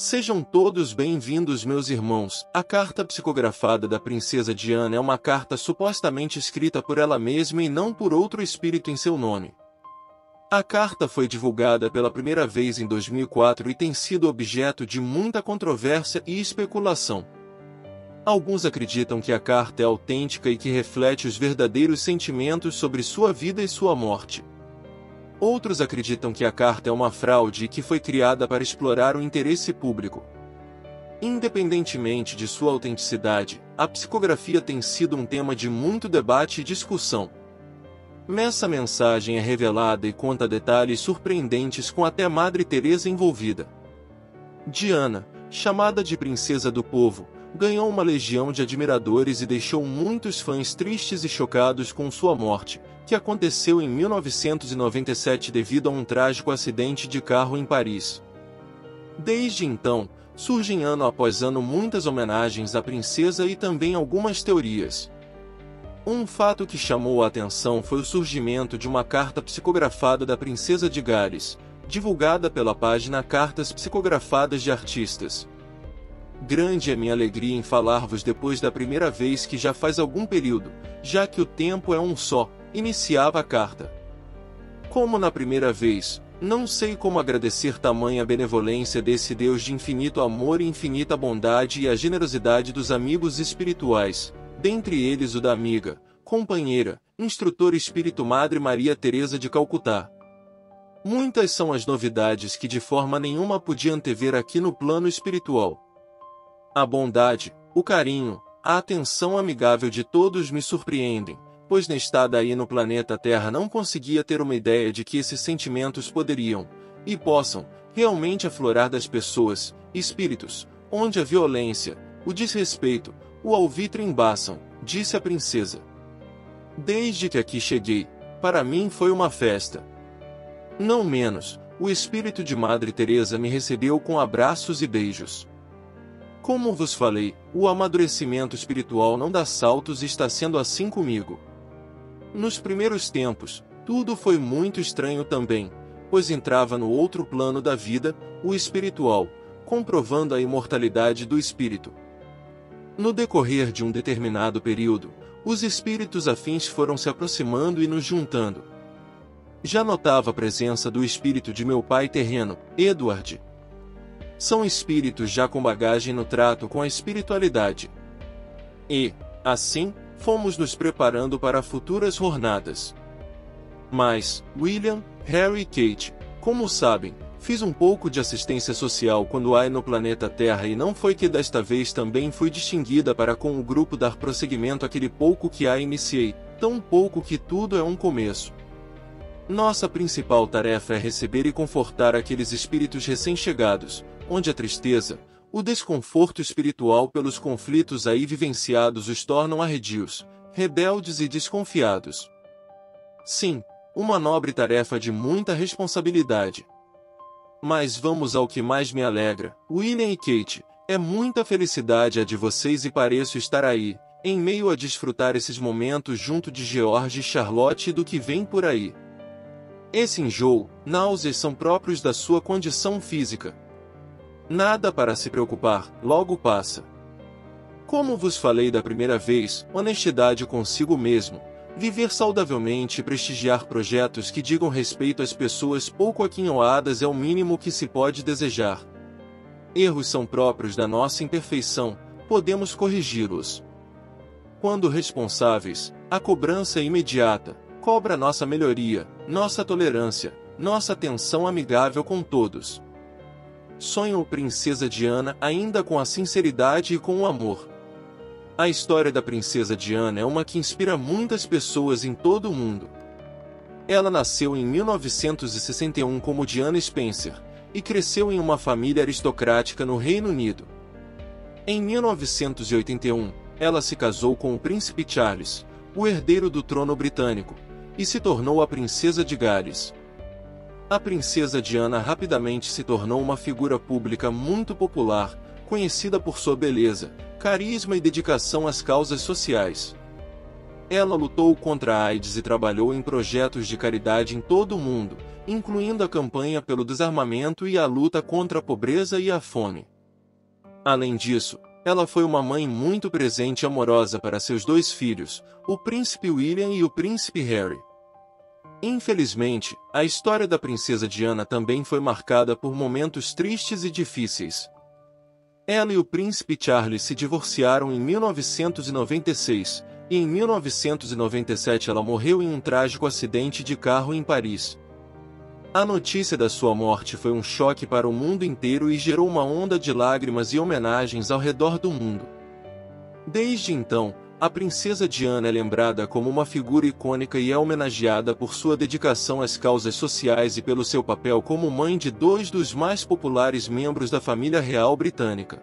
Sejam todos bem-vindos, meus irmãos. A carta psicografada da princesa Diana é uma carta supostamente escrita por ela mesma e não por outro espírito em seu nome. A carta foi divulgada pela primeira vez em 2004 e tem sido objeto de muita controvérsia e especulação. Alguns acreditam que a carta é autêntica e que reflete os verdadeiros sentimentos sobre sua vida e sua morte. Outros acreditam que a carta é uma fraude e que foi criada para explorar o interesse público. Independentemente de sua autenticidade, a psicografia tem sido um tema de muito debate e discussão. Nessa mensagem é revelada e conta detalhes surpreendentes com até Madre Teresa envolvida. Diana, chamada de princesa do povo, ganhou uma legião de admiradores e deixou muitos fãs tristes e chocados com sua morte, que aconteceu em 1997 devido a um trágico acidente de carro em Paris. Desde então, surgem ano após ano muitas homenagens à princesa e também algumas teorias. Um fato que chamou a atenção foi o surgimento de uma carta psicografada da princesa de Gales, divulgada pela página Cartas Psicografadas de Artistas. Grande é minha alegria em falar-vos depois da primeira vez que já faz algum período, já que o tempo é um só, iniciava a carta. Como na primeira vez, não sei como agradecer tamanha benevolência desse Deus de infinito amor e infinita bondade e a generosidade dos amigos espirituais, dentre eles o da amiga, companheira, instrutora espírito Madre Maria Teresa de Calcutá. Muitas são as novidades que de forma nenhuma podia antever aqui no plano espiritual. A bondade, o carinho, a atenção amigável de todos me surpreendem, pois nestada aí no planeta Terra não conseguia ter uma ideia de que esses sentimentos poderiam, e possam, realmente aflorar das pessoas, espíritos, onde a violência, o desrespeito, o alvitre embaçam, disse a princesa. Desde que aqui cheguei, para mim foi uma festa. Não menos, o espírito de Madre Teresa me recebeu com abraços e beijos. Como vos falei, o amadurecimento espiritual não dá saltos e está sendo assim comigo. Nos primeiros tempos, tudo foi muito estranho também, pois entrava no outro plano da vida, o espiritual, comprovando a imortalidade do espírito. No decorrer de um determinado período, os espíritos afins foram se aproximando e nos juntando. Já notava a presença do espírito de meu pai terreno, Edward, são espíritos já com bagagem no trato com a espiritualidade. E, assim, fomos nos preparando para futuras jornadas. Mas, William, Harry e Kate, como sabem, fiz um pouco de assistência social quando há no planeta Terra e não foi que desta vez também fui distinguida para com o grupo dar prosseguimento àquele pouco que há iniciei, tão pouco que tudo é um começo. Nossa principal tarefa é receber e confortar aqueles espíritos recém-chegados, onde a tristeza, o desconforto espiritual pelos conflitos aí vivenciados os tornam arredios, rebeldes e desconfiados. Sim, uma nobre tarefa de muita responsabilidade. Mas vamos ao que mais me alegra, William e Kate, é muita felicidade a de vocês e pareço estar aí, em meio a desfrutar esses momentos junto de George e Charlotte e do que vem por aí. Esse enjoo, náuseas são próprios da sua condição física, Nada para se preocupar, logo passa. Como vos falei da primeira vez, honestidade consigo mesmo, viver saudavelmente e prestigiar projetos que digam respeito às pessoas pouco aquinhoadas é o mínimo que se pode desejar. Erros são próprios da nossa imperfeição, podemos corrigi-los. Quando responsáveis, a cobrança é imediata, cobra nossa melhoria, nossa tolerância, nossa atenção amigável com todos sonham Princesa Diana ainda com a sinceridade e com o amor. A história da Princesa Diana é uma que inspira muitas pessoas em todo o mundo. Ela nasceu em 1961 como Diana Spencer e cresceu em uma família aristocrática no Reino Unido. Em 1981, ela se casou com o príncipe Charles, o herdeiro do trono britânico, e se tornou a princesa de Gales. A princesa Diana rapidamente se tornou uma figura pública muito popular, conhecida por sua beleza, carisma e dedicação às causas sociais. Ela lutou contra a AIDS e trabalhou em projetos de caridade em todo o mundo, incluindo a campanha pelo desarmamento e a luta contra a pobreza e a fome. Além disso, ela foi uma mãe muito presente e amorosa para seus dois filhos, o príncipe William e o príncipe Harry. Infelizmente, a história da princesa Diana também foi marcada por momentos tristes e difíceis. Ela e o príncipe Charles se divorciaram em 1996, e em 1997 ela morreu em um trágico acidente de carro em Paris. A notícia da sua morte foi um choque para o mundo inteiro e gerou uma onda de lágrimas e homenagens ao redor do mundo. Desde então, a princesa Diana é lembrada como uma figura icônica e é homenageada por sua dedicação às causas sociais e pelo seu papel como mãe de dois dos mais populares membros da família real britânica.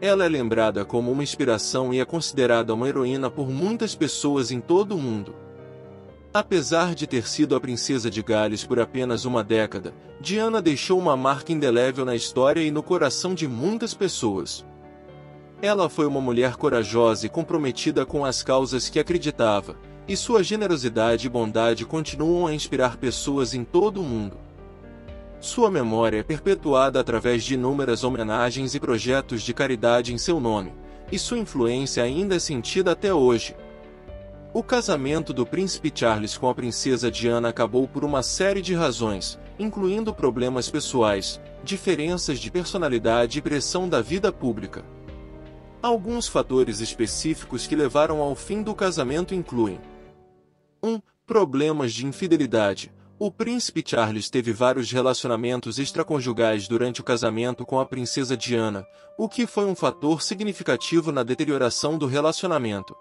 Ela é lembrada como uma inspiração e é considerada uma heroína por muitas pessoas em todo o mundo. Apesar de ter sido a princesa de Gales por apenas uma década, Diana deixou uma marca indelével na história e no coração de muitas pessoas. Ela foi uma mulher corajosa e comprometida com as causas que acreditava, e sua generosidade e bondade continuam a inspirar pessoas em todo o mundo. Sua memória é perpetuada através de inúmeras homenagens e projetos de caridade em seu nome, e sua influência ainda é sentida até hoje. O casamento do príncipe Charles com a princesa Diana acabou por uma série de razões, incluindo problemas pessoais, diferenças de personalidade e pressão da vida pública. Alguns fatores específicos que levaram ao fim do casamento incluem 1. Um, problemas de infidelidade. O príncipe Charles teve vários relacionamentos extraconjugais durante o casamento com a princesa Diana, o que foi um fator significativo na deterioração do relacionamento.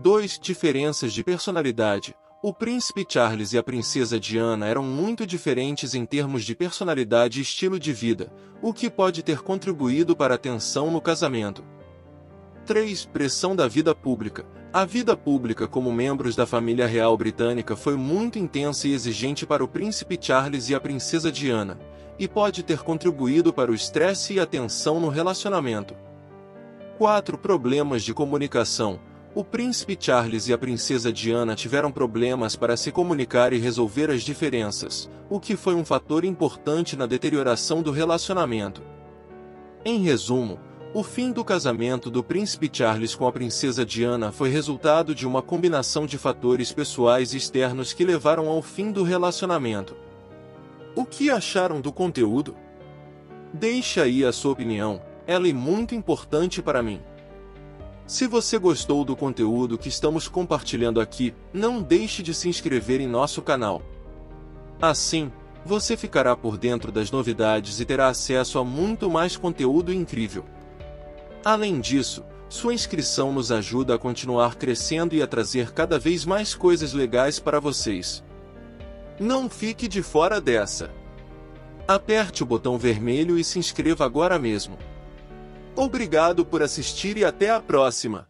2. Diferenças de personalidade. O príncipe Charles e a princesa Diana eram muito diferentes em termos de personalidade e estilo de vida, o que pode ter contribuído para a tensão no casamento. 3. Pressão da vida pública. A vida pública como membros da família real britânica foi muito intensa e exigente para o príncipe Charles e a princesa Diana, e pode ter contribuído para o estresse e a tensão no relacionamento. 4. Problemas de comunicação. O príncipe Charles e a princesa Diana tiveram problemas para se comunicar e resolver as diferenças, o que foi um fator importante na deterioração do relacionamento. Em resumo, o fim do casamento do príncipe Charles com a princesa Diana foi resultado de uma combinação de fatores pessoais e externos que levaram ao fim do relacionamento. O que acharam do conteúdo? Deixe aí a sua opinião, ela é muito importante para mim. Se você gostou do conteúdo que estamos compartilhando aqui, não deixe de se inscrever em nosso canal. Assim, você ficará por dentro das novidades e terá acesso a muito mais conteúdo incrível. Além disso, sua inscrição nos ajuda a continuar crescendo e a trazer cada vez mais coisas legais para vocês. Não fique de fora dessa. Aperte o botão vermelho e se inscreva agora mesmo. Obrigado por assistir e até a próxima!